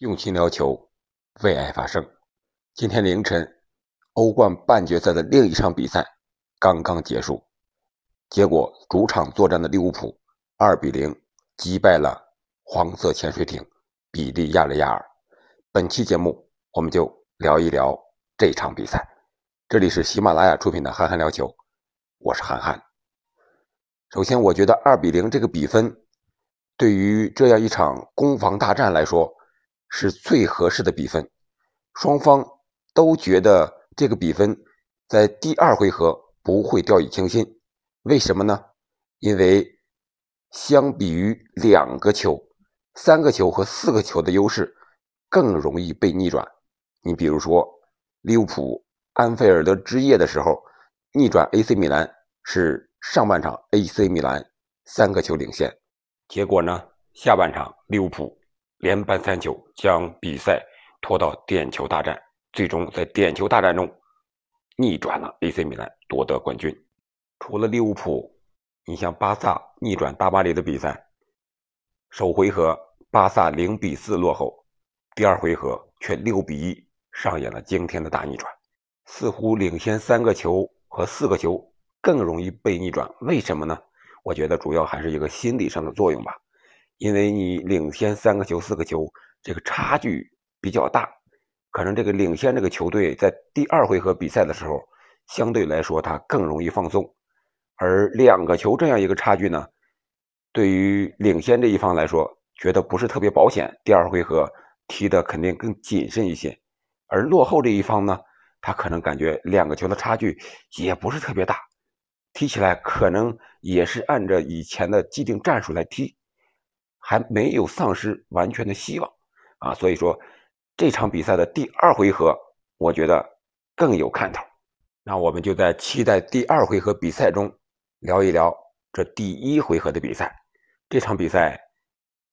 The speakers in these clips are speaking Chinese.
用心聊球，为爱发声。今天凌晨，欧冠半决赛的另一场比赛刚刚结束，结果主场作战的利物浦二比零击败了黄色潜水艇比利亚雷亚尔。本期节目我们就聊一聊这场比赛。这里是喜马拉雅出品的《憨憨聊球》，我是憨憨。首先，我觉得二比零这个比分，对于这样一场攻防大战来说，是最合适的比分，双方都觉得这个比分在第二回合不会掉以轻心。为什么呢？因为相比于两个球、三个球和四个球的优势，更容易被逆转。你比如说，利物浦安菲尔德之夜的时候逆转 AC 米兰，是上半场 AC 米兰三个球领先，结果呢，下半场利物浦。连扳三球，将比赛拖到点球大战，最终在点球大战中逆转了 AC 米兰，夺得冠军。除了利物浦，你像巴萨逆转大巴黎的比赛，首回合巴萨零比四落后，第二回合却六比一上演了惊天的大逆转。似乎领先三个球和四个球更容易被逆转，为什么呢？我觉得主要还是一个心理上的作用吧。因为你领先三个球、四个球，这个差距比较大，可能这个领先这个球队在第二回合比赛的时候，相对来说他更容易放松，而两个球这样一个差距呢，对于领先这一方来说，觉得不是特别保险，第二回合踢的肯定更谨慎一些，而落后这一方呢，他可能感觉两个球的差距也不是特别大，踢起来可能也是按照以前的既定战术来踢。还没有丧失完全的希望啊，所以说这场比赛的第二回合，我觉得更有看头。那我们就在期待第二回合比赛中聊一聊这第一回合的比赛。这场比赛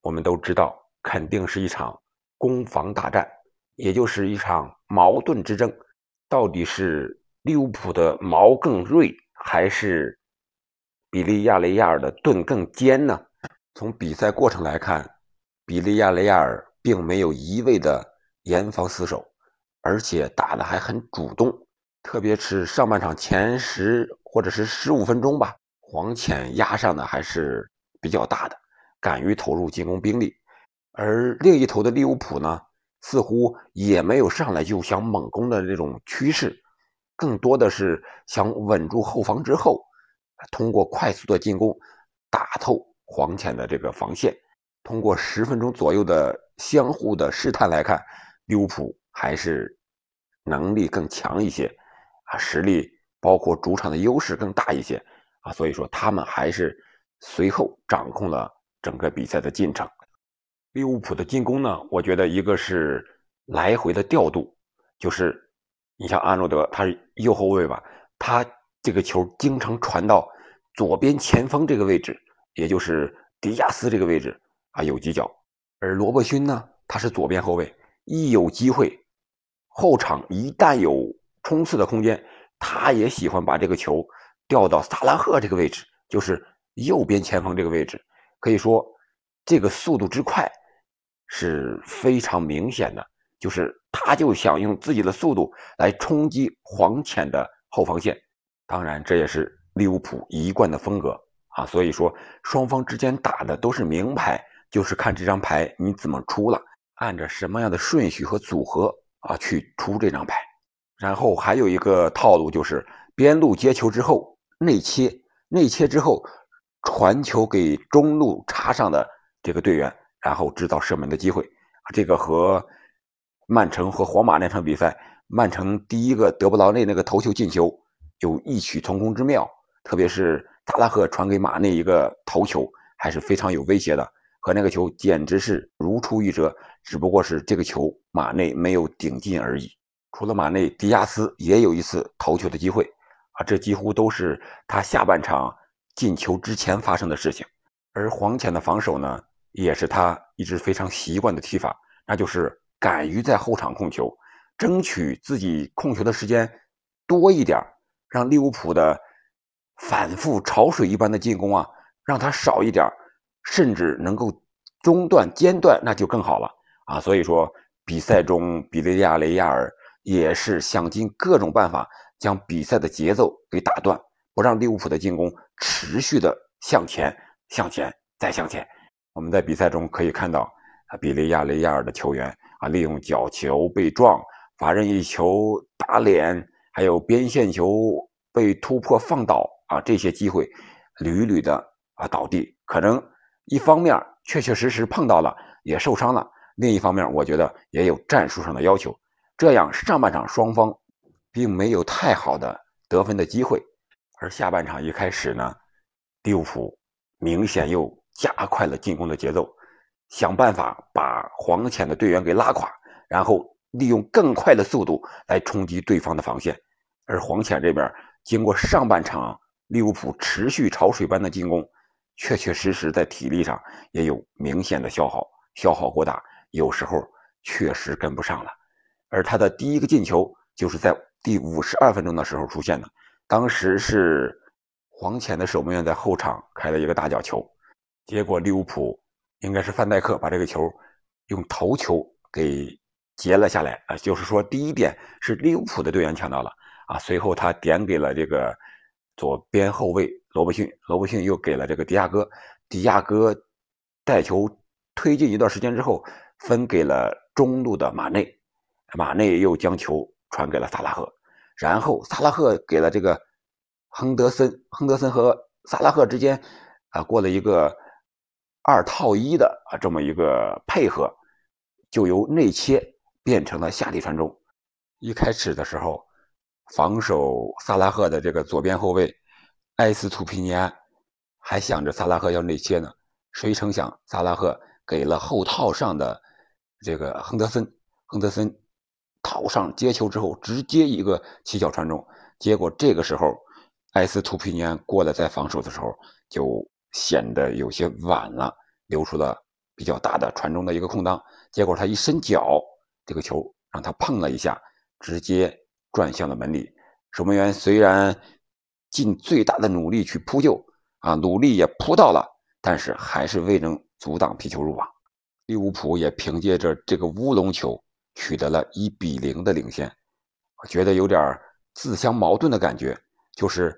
我们都知道，肯定是一场攻防大战，也就是一场矛盾之争。到底是利物浦的矛更锐，还是比利亚雷亚尔的盾更尖呢？从比赛过程来看，比利亚雷亚尔并没有一味的严防死守，而且打的还很主动。特别是上半场前十或者是十五分钟吧，黄潜压上的还是比较大的，敢于投入进攻兵力。而另一头的利物浦呢，似乎也没有上来就想猛攻的这种趋势，更多的是想稳住后防之后，通过快速的进攻打透。黄潜的这个防线，通过十分钟左右的相互的试探来看，利物浦还是能力更强一些，啊，实力包括主场的优势更大一些，啊，所以说他们还是随后掌控了整个比赛的进程。利物浦的进攻呢，我觉得一个是来回的调度，就是你像阿诺德，他是右后卫吧，他这个球经常传到左边前锋这个位置。也就是迪亚斯这个位置啊有犄角，而罗伯逊呢，他是左边后卫，一有机会，后场一旦有冲刺的空间，他也喜欢把这个球调到萨拉赫这个位置，就是右边前锋这个位置。可以说，这个速度之快是非常明显的，就是他就想用自己的速度来冲击黄潜的后防线。当然，这也是利物浦一贯的风格。啊，所以说双方之间打的都是明牌，就是看这张牌你怎么出了，按着什么样的顺序和组合啊去出这张牌。然后还有一个套路就是边路接球之后内切，内切之后传球给中路插上的这个队员，然后制造射门的机会。这个和曼城和皇马那场比赛，曼城第一个德布劳内那个头球进球有异曲同工之妙，特别是。达拉赫传给马内一个头球，还是非常有威胁的，和那个球简直是如出一辙，只不过是这个球马内没有顶进而已。除了马内，迪亚斯也有一次头球的机会，啊，这几乎都是他下半场进球之前发生的事情。而黄潜的防守呢，也是他一直非常习惯的踢法，那就是敢于在后场控球，争取自己控球的时间多一点，让利物浦的。反复潮水一般的进攻啊，让他少一点甚至能够中断间断，那就更好了啊，所以说比赛中比利亚雷亚尔也是想尽各种办法将比赛的节奏给打断，不让利物浦的进攻持续的向前、向前再向前。我们在比赛中可以看到，啊，比利亚雷亚尔的球员啊，利用角球被撞、罚任意球打脸，还有边线球被突破放倒啊，这些机会屡屡的啊倒地。可能一方面确确实实碰到了，也受伤了；另一方面，我觉得也有战术上的要求。这样上半场双方并没有太好的得分的机会，而下半场一开始呢，利物浦明显又。加快了进攻的节奏，想办法把黄潜的队员给拉垮，然后利用更快的速度来冲击对方的防线。而黄潜这边经过上半场利物浦持续潮水般的进攻，确确实实在体力上也有明显的消耗，消耗过大，有时候确实跟不上了。而他的第一个进球就是在第五十二分钟的时候出现的，当时是黄潜的守门员在后场开了一个大角球。结果利物浦应该是范戴克把这个球用头球给截了下来啊，就是说第一点是利物浦的队员抢到了啊，随后他点给了这个左边后卫罗伯逊，罗伯逊又给了这个迪亚哥，迪亚哥带球推进一段时间之后分给了中路的马内，马内又将球传给了萨拉赫，然后萨拉赫给了这个亨德森，亨德森和萨拉赫之间啊过了一个。二套一的啊，这么一个配合，就由内切变成了下底传中。一开始的时候，防守萨拉赫的这个左边后卫埃斯图皮尼安还想着萨拉赫要内切呢，谁成想萨拉赫给了后套上的这个亨德森，亨德森套上接球之后，直接一个起脚传中。结果这个时候，埃斯图皮尼安过来在防守的时候就。显得有些晚了，留出了比较大的传中的一个空当。结果他一伸脚，这个球让他碰了一下，直接转向了门里。守门员虽然尽最大的努力去扑救，啊，努力也扑到了，但是还是未能阻挡皮球入网。利物浦也凭借着这个乌龙球取得了一比零的领先。我觉得有点自相矛盾的感觉，就是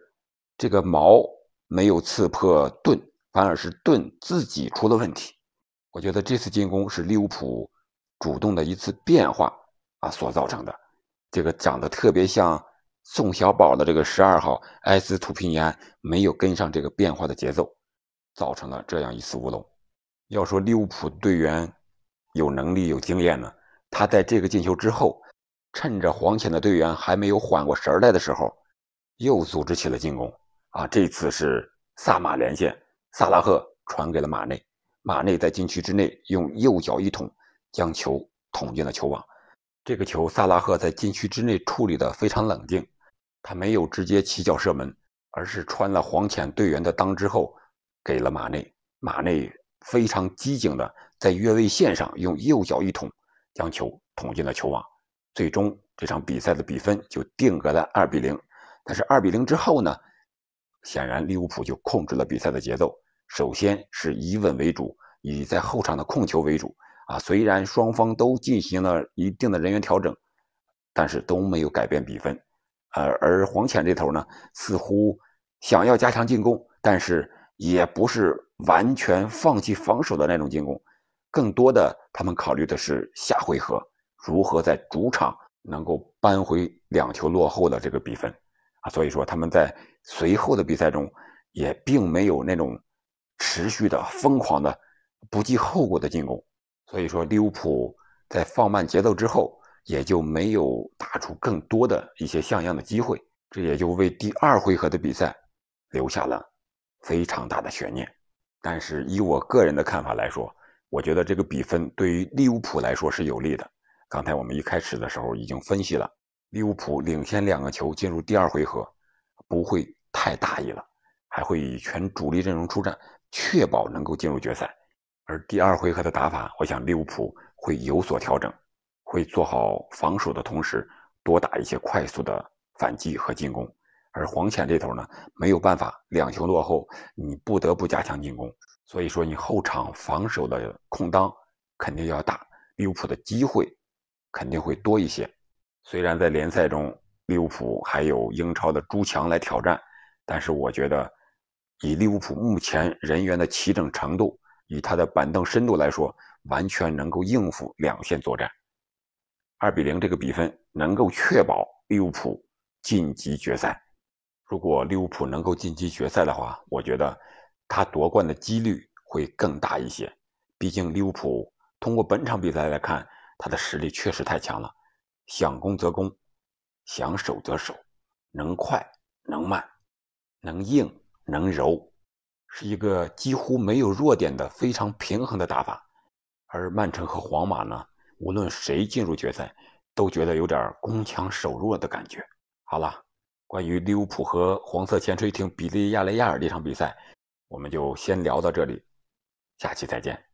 这个矛。没有刺破盾，反而是盾自己出了问题。我觉得这次进攻是利物浦主动的一次变化啊所造成的。这个长得特别像宋小宝的这个十二号埃斯图皮尼安没有跟上这个变化的节奏，造成了这样一次乌龙。要说利物浦队员有能力有经验呢，他在这个进球之后，趁着黄潜的队员还没有缓过神来的时候，又组织起了进攻。啊，这次是萨马连线，萨拉赫传给了马内，马内在禁区之内用右脚一捅，将球捅进了球网。这个球萨拉赫在禁区之内处理的非常冷静，他没有直接起脚射门，而是穿了黄潜队员的裆之后给了马内。马内非常机警的在越位线上用右脚一捅，将球捅进了球网。最终这场比赛的比分就定格在二比零。但是二比零之后呢？显然，利物浦就控制了比赛的节奏。首先是以稳为主，以在后场的控球为主。啊，虽然双方都进行了一定的人员调整，但是都没有改变比分。呃而黄潜这头呢，似乎想要加强进攻，但是也不是完全放弃防守的那种进攻。更多的，他们考虑的是下回合如何在主场能够扳回两球落后的这个比分。啊，所以说他们在。随后的比赛中，也并没有那种持续的疯狂的、不计后果的进攻。所以说，利物浦在放慢节奏之后，也就没有打出更多的一些像样的机会。这也就为第二回合的比赛留下了非常大的悬念。但是，以我个人的看法来说，我觉得这个比分对于利物浦来说是有利的。刚才我们一开始的时候已经分析了，利物浦领先两个球进入第二回合，不会。太大意了，还会以全主力阵容出战，确保能够进入决赛。而第二回合的打法，我想利物浦会有所调整，会做好防守的同时，多打一些快速的反击和进攻。而黄潜这头呢，没有办法，两球落后，你不得不加强进攻。所以说，你后场防守的空当肯定要大，利物浦的机会肯定会多一些。虽然在联赛中利物浦还有英超的朱强来挑战，但是我觉得以利物浦目前人员的齐整程度，以他的板凳深度来说，完全能够应付两线作战。二比零这个比分能够确保利物浦晋级决赛。如果利物浦能够晋级决赛的话，我觉得他夺冠的几率会更大一些。毕竟利物浦通过本场比赛来看，他的实力确实太强了，想攻则攻，想守则守，能快能慢，能硬能柔，是一个几乎没有弱点的非常平衡的打法。而曼城和皇马呢，无论谁进入决赛，都觉得有点攻强守弱的感觉。好了。关于利物浦和黄色潜水艇比利亚雷亚尔这场比赛，我们就先聊到这里，下期再见。